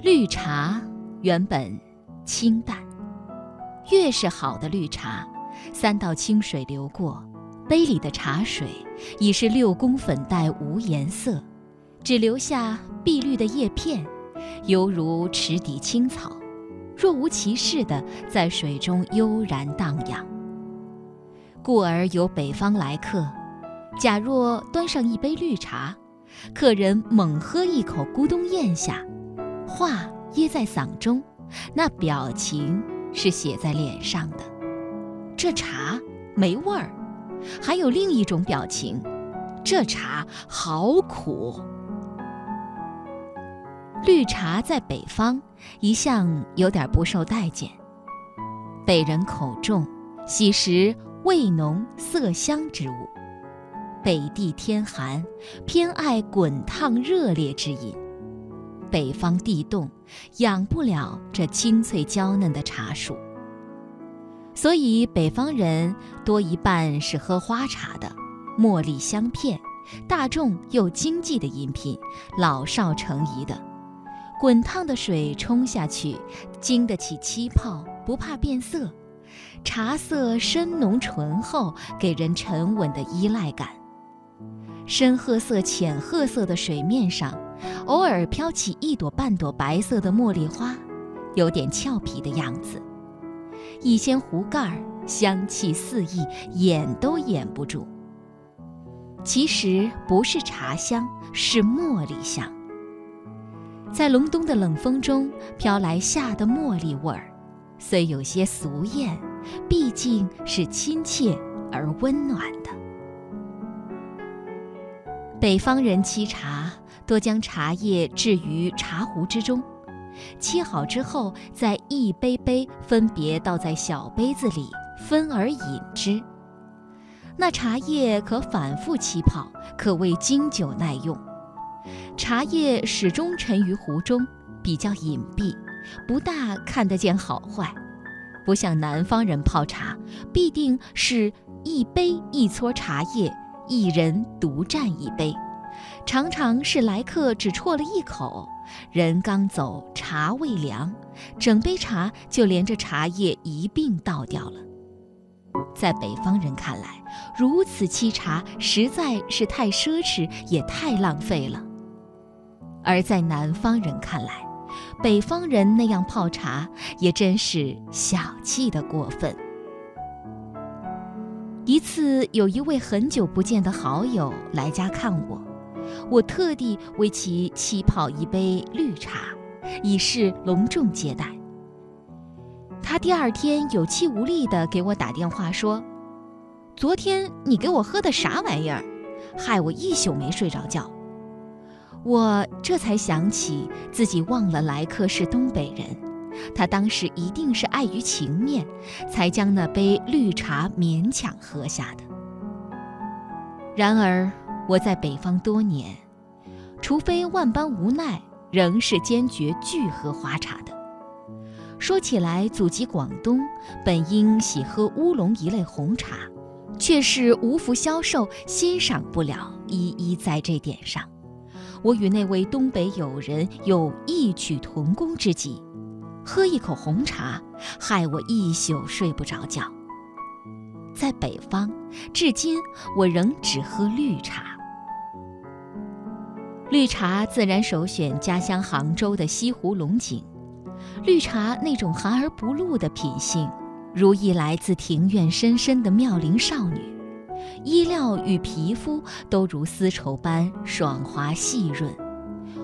绿茶原本清淡，越是好的绿茶，三道清水流过，杯里的茶水已是六宫粉黛无颜色，只留下碧绿的叶片，犹如池底青草，若无其事地在水中悠然荡漾。故而有北方来客，假若端上一杯绿茶，客人猛喝一口，咕咚咽下。话噎在嗓中，那表情是写在脸上的。这茶没味儿，还有另一种表情，这茶好苦。绿茶在北方一向有点不受待见，北人口重，喜食味浓色香之物；北地天寒，偏爱滚烫热烈之饮。北方地冻，养不了这清脆娇嫩的茶树，所以北方人多一半是喝花茶的，茉莉香片，大众又经济的饮品，老少成宜的。滚烫的水冲下去，经得起气泡，不怕变色，茶色深浓醇厚，给人沉稳的依赖感。深褐色、浅褐色的水面上。偶尔飘起一朵半朵白色的茉莉花，有点俏皮的样子。一掀壶盖，香气四溢，掩都掩不住。其实不是茶香，是茉莉香。在隆冬的冷风中飘来夏的茉莉味儿，虽有些俗艳，毕竟是亲切而温暖的。北方人沏茶。多将茶叶置于茶壶之中，沏好之后，再一杯杯分别倒在小杯子里，分而饮之。那茶叶可反复沏泡，可谓经久耐用。茶叶始终沉于壶中，比较隐蔽，不大看得见好坏。不像南方人泡茶，必定是一杯一撮茶叶，一人独占一杯。常常是来客只啜了一口，人刚走，茶未凉，整杯茶就连着茶叶一并倒掉了。在北方人看来，如此沏茶实在是太奢侈，也太浪费了；而在南方人看来，北方人那样泡茶也真是小气的过分。一次，有一位很久不见的好友来家看我。我特地为其沏泡一杯绿茶，以示隆重接待。他第二天有气无力地给我打电话说：“昨天你给我喝的啥玩意儿，害我一宿没睡着觉。”我这才想起自己忘了来客是东北人，他当时一定是碍于情面，才将那杯绿茶勉强喝下的。然而。我在北方多年，除非万般无奈，仍是坚决拒喝花茶的。说起来，祖籍广东，本应喜喝乌龙一类红茶，却是无福消受，欣赏不了。一一在这点上，我与那位东北友人有异曲同工之迹。喝一口红茶，害我一宿睡不着觉。在北方，至今我仍只喝绿茶。绿茶自然首选家乡杭州的西湖龙井。绿茶那种含而不露的品性，如一来自庭院深深的妙龄少女，衣料与皮肤都如丝绸般爽滑细润，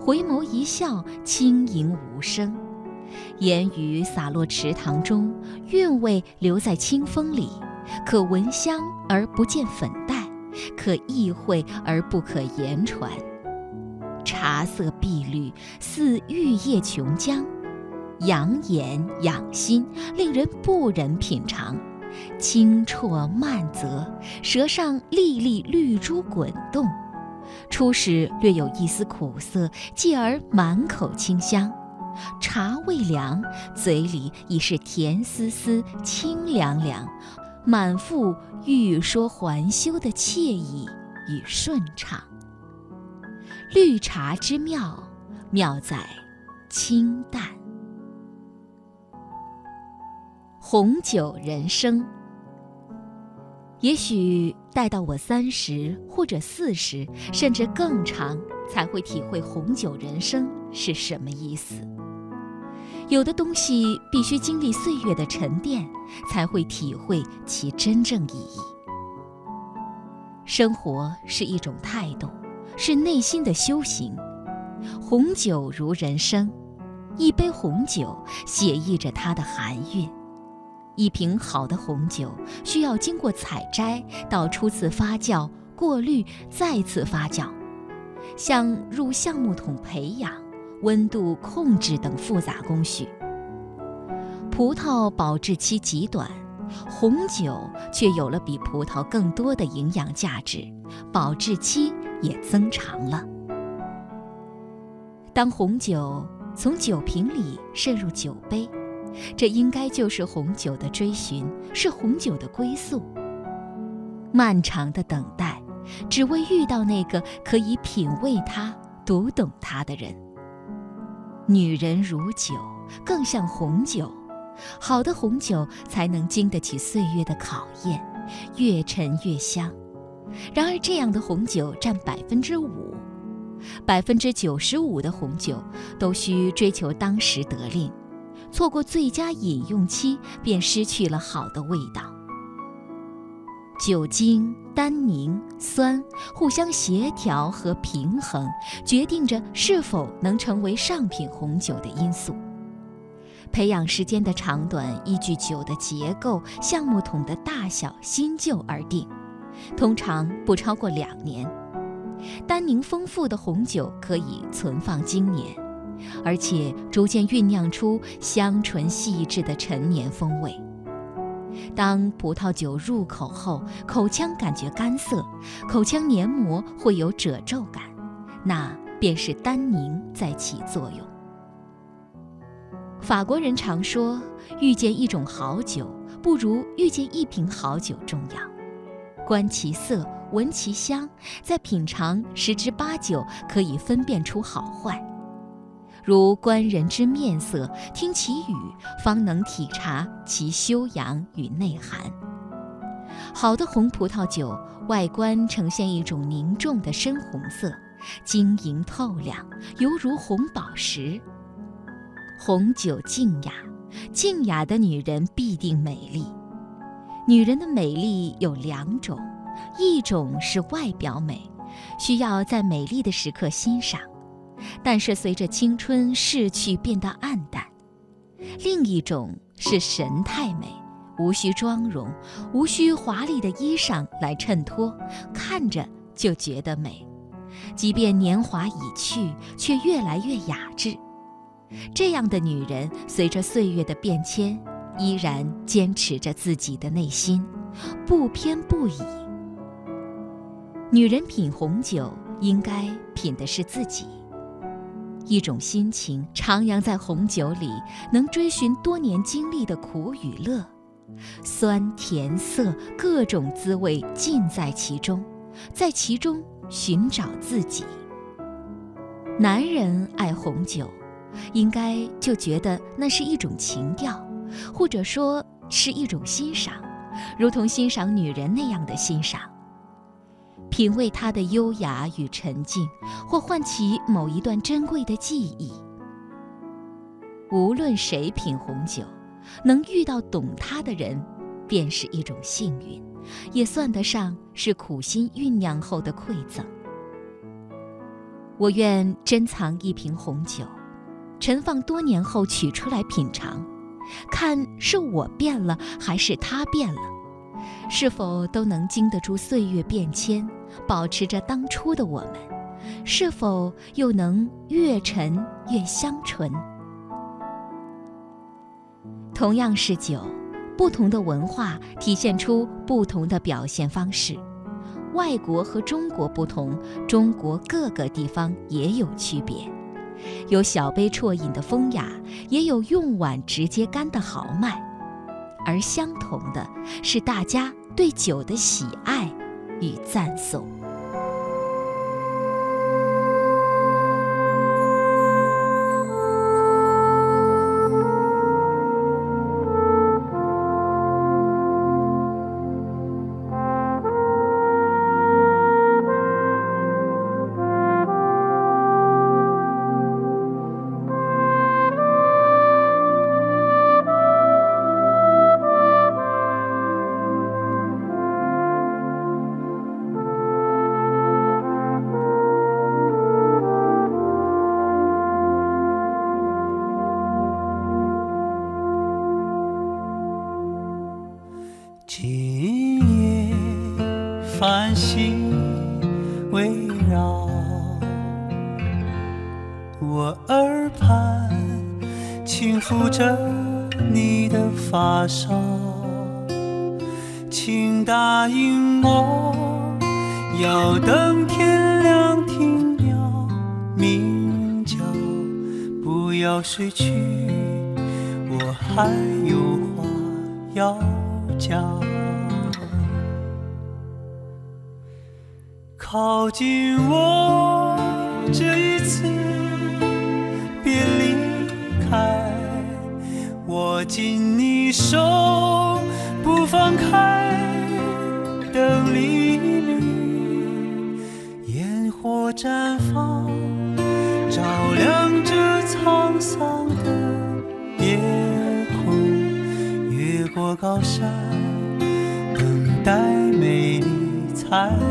回眸一笑轻盈无声，言语洒落池塘中，韵味留在清风里，可闻香而不见粉黛，可意会而不可言传。茶色碧绿，似玉液琼浆，养眼养心，令人不忍品尝。清啜慢啧，舌上粒粒绿珠滚动。初始略有一丝苦涩，继而满口清香。茶未凉，嘴里已是甜丝丝、清凉凉，满腹欲说还休的惬意与顺畅。绿茶之妙，妙在清淡。红酒人生，也许待到我三十或者四十，甚至更长，才会体会红酒人生是什么意思。有的东西必须经历岁月的沉淀，才会体会其真正意义。生活是一种态度，是内心的修行。红酒如人生，一杯红酒写意着它的含蕴。一瓶好的红酒需要经过采摘到初次发酵、过滤、再次发酵，像入橡木桶培养、温度控制等复杂工序。葡萄保质期极短，红酒却有了比葡萄更多的营养价值，保质期也增长了。当红酒从酒瓶里渗入酒杯。这应该就是红酒的追寻，是红酒的归宿。漫长的等待，只为遇到那个可以品味它、读懂它的人。女人如酒，更像红酒，好的红酒才能经得起岁月的考验，越陈越香。然而，这样的红酒占百分之五，百分之九十五的红酒都需追求当时得令。错过最佳饮用期，便失去了好的味道。酒精、单宁、酸互相协调和平衡，决定着是否能成为上品红酒的因素。培养时间的长短依据酒的结构、橡木桶的大小、新旧而定，通常不超过两年。单宁丰富的红酒可以存放经年。而且逐渐酝酿出香醇细致的陈年风味。当葡萄酒入口后，口腔感觉干涩，口腔黏膜会有褶皱感，那便是单宁在起作用。法国人常说，遇见一种好酒，不如遇见一瓶好酒重要。观其色，闻其香，在品尝十之八九可以分辨出好坏。如观人之面色，听其语，方能体察其修养与内涵。好的红葡萄酒外观呈现一种凝重的深红色，晶莹透亮，犹如红宝石。红酒静雅，静雅的女人必定美丽。女人的美丽有两种，一种是外表美，需要在美丽的时刻欣赏。但是随着青春逝去，变得暗淡。另一种是神态美，无需妆容，无需华丽的衣裳来衬托，看着就觉得美。即便年华已去，却越来越雅致。这样的女人，随着岁月的变迁，依然坚持着自己的内心，不偏不倚。女人品红酒，应该品的是自己。一种心情徜徉在红酒里，能追寻多年经历的苦与乐，酸甜涩各种滋味尽在其中，在其中寻找自己。男人爱红酒，应该就觉得那是一种情调，或者说是一种欣赏，如同欣赏女人那样的欣赏。品味她的优雅与沉静，或唤起某一段珍贵的记忆。无论谁品红酒，能遇到懂它的人，便是一种幸运，也算得上是苦心酝酿后的馈赠。我愿珍藏一瓶红酒，陈放多年后取出来品尝，看是我变了，还是他变了。是否都能经得住岁月变迁，保持着当初的我们？是否又能越陈越香醇？同样是酒，不同的文化体现出不同的表现方式。外国和中国不同，中国各个地方也有区别。有小杯啜饮的风雅，也有用碗直接干的豪迈。而相同的是，大家对酒的喜爱与赞颂。抚着你的发梢，请答应我，要等天亮听鸟鸣叫，不要睡去，我还有话要讲。靠近我，这一次握紧你手不放开。等黎明，烟火绽放，照亮这沧桑的夜空。越过高山，等待美丽彩虹。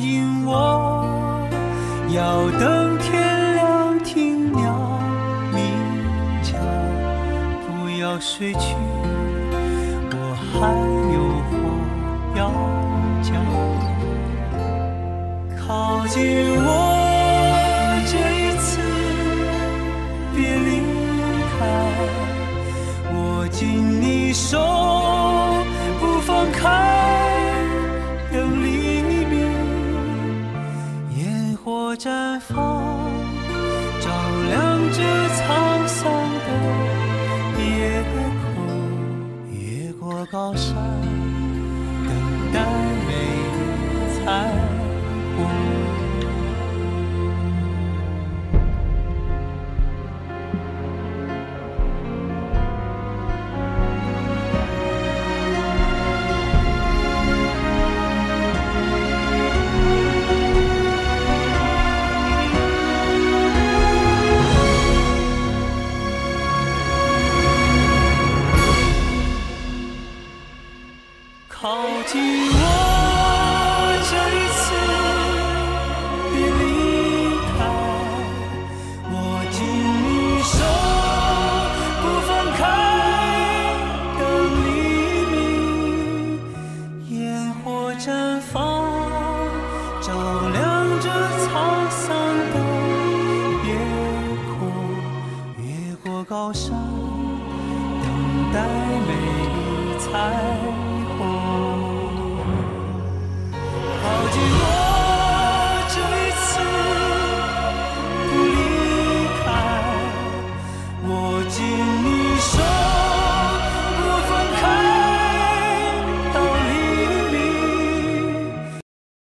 应我，要等天亮听鸟鸣叫，不要睡去，我还有话要讲。靠近我，这一次别离开，握紧你手绽放，照亮这沧桑的夜空，越过高山，靠